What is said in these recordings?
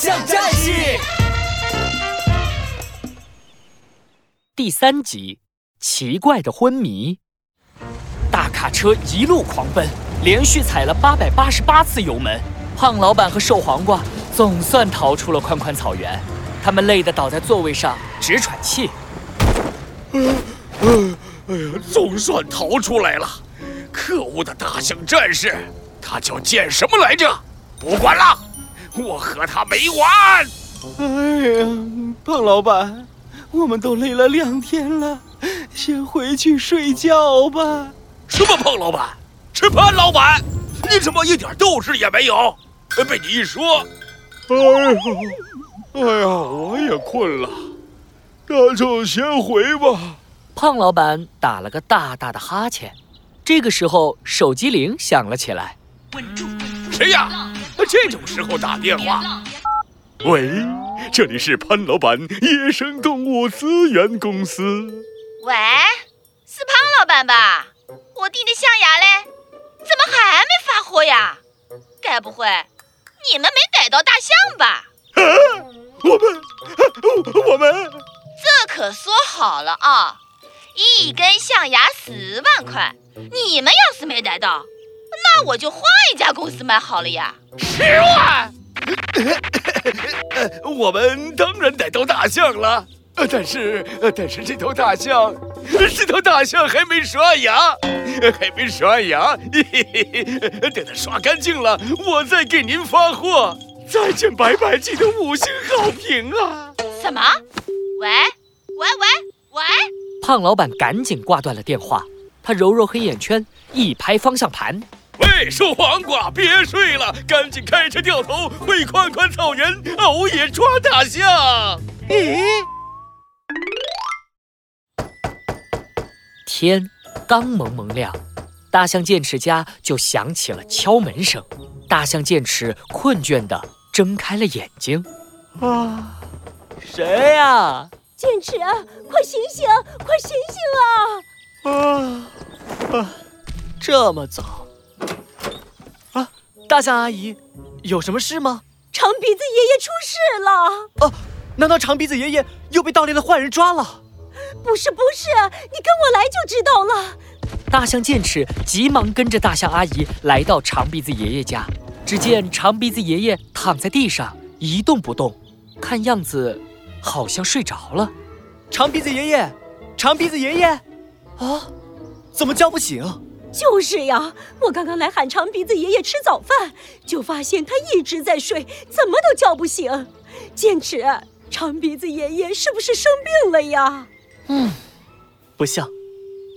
象战士》第三集：奇怪的昏迷。大卡车一路狂奔，连续踩了八百八十八次油门。胖老板和瘦黄瓜总算逃出了宽宽草原，他们累得倒在座位上直喘气。嗯嗯，哎呀，总算逃出来了！可恶的大象战士，他叫剑什么来着？不管了，我和他没完！哎呀，胖老板，我们都累了两天了，先回去睡觉吧。什么胖老板？是潘老板？你怎么一点斗志也没有？被你一说，哎呀，哎呀，我也困了，那就先回吧。胖老板打了个大大的哈欠，这个时候手机铃响了起来。稳住！谁呀？这种时候打电话？喂，这里是潘老板野生动物资源公司。喂，是潘老板吧？我订的象牙嘞，怎么还没发货呀？该不会？你们没逮到大象吧？啊，我们，我们，这可说好了啊，一根象牙十万块。你们要是没逮到，那我就换一家公司买好了呀。十万？我们当然逮到大象了，但是，但是这头大象，这头大象还没刷牙。还没刷牙，等它刷干净了，我再给您发货。再见，白白记得五星好评啊！什么？喂喂喂喂！胖老板赶紧挂断了电话，他揉揉黑眼圈，一拍方向盘：“喂，瘦黄瓜，别睡了，赶紧开车掉头回宽宽草原熬夜抓大象。”咦？天。刚蒙蒙亮，大象剑齿家就响起了敲门声。大象剑齿困倦的睁开了眼睛。啊，谁呀？剑齿，快醒醒，快醒醒啊！啊啊，这么早？啊，大象阿姨，有什么事吗？长鼻子爷爷出事了！哦，难道长鼻子爷爷又被盗猎的坏人抓了？不是不是，你跟我来就知道了。大象剑齿急忙跟着大象阿姨来到长鼻子爷爷家，只见长鼻子爷爷躺在地上一动不动，看样子好像睡着了。长鼻子爷爷，长鼻子爷爷，啊，怎么叫不醒？就是呀，我刚刚来喊长鼻子爷爷吃早饭，就发现他一直在睡，怎么都叫不醒。剑齿，长鼻子爷爷是不是生病了呀？嗯，不像，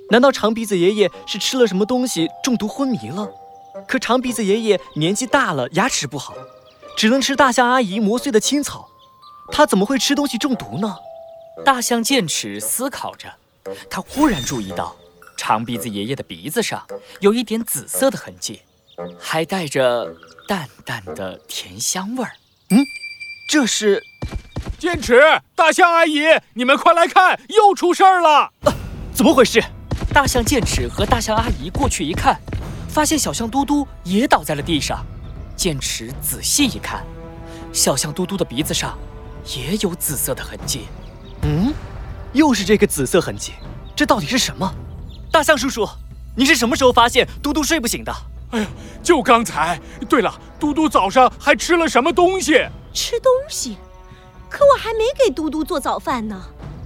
难道长鼻子爷爷是吃了什么东西中毒昏迷了？可长鼻子爷爷年纪大了，牙齿不好，只能吃大象阿姨磨碎的青草，他怎么会吃东西中毒呢？大象剑齿思考着，他忽然注意到长鼻子爷爷的鼻子上有一点紫色的痕迹，还带着淡淡的甜香味儿。嗯，这是。剑齿，大象阿姨，你们快来看，又出事儿了！啊，怎么回事？大象剑齿和大象阿姨过去一看，发现小象嘟嘟也倒在了地上。剑齿仔细一看，小象嘟嘟的鼻子上也有紫色的痕迹。嗯，又是这个紫色痕迹，这到底是什么？大象叔叔，你是什么时候发现嘟嘟睡不醒的？哎呀，就刚才。对了，嘟嘟早上还吃了什么东西？吃东西？可我还没给嘟嘟做早饭呢，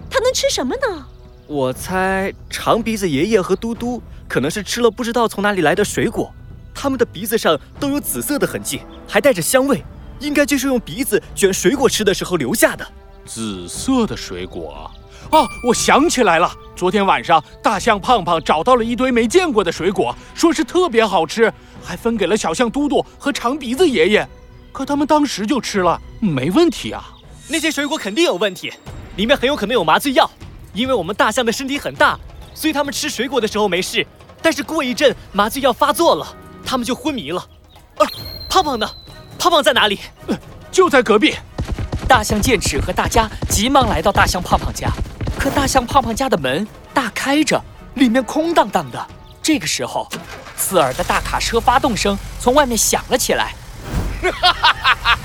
他能吃什么呢？我猜长鼻子爷爷和嘟嘟可能是吃了不知道从哪里来的水果，他们的鼻子上都有紫色的痕迹，还带着香味，应该就是用鼻子卷水果吃的时候留下的。紫色的水果？哦，我想起来了，昨天晚上大象胖胖找到了一堆没见过的水果，说是特别好吃，还分给了小象嘟嘟和长鼻子爷爷，可他们当时就吃了，没问题啊。那些水果肯定有问题，里面很有可能有麻醉药。因为我们大象的身体很大，所以他们吃水果的时候没事，但是过一阵麻醉药发作了，他们就昏迷了。啊，胖胖呢？胖胖在哪里？就在隔壁。大象剑齿和大家急忙来到大象胖胖家，可大象胖胖家的门大开着，里面空荡荡的。这个时候，刺耳的大卡车发动声从外面响了起来。哈哈哈哈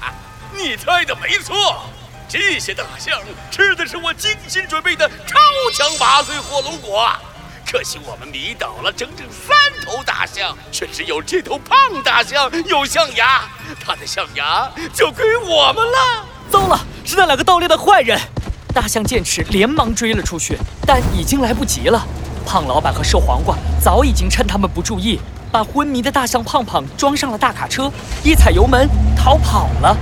哈你猜的没错，这些大象吃的是我精心准备的超强麻醉火龙果。可惜我们迷倒了整整三头大象，却只有这头胖大象有象牙，它的象牙就归我们了。糟了，是那两个盗猎的坏人！大象剑齿连忙追了出去，但已经来不及了。胖老板和瘦黄瓜早已经趁他们不注意，把昏迷的大象胖胖装上了大卡车，一踩油门逃跑了。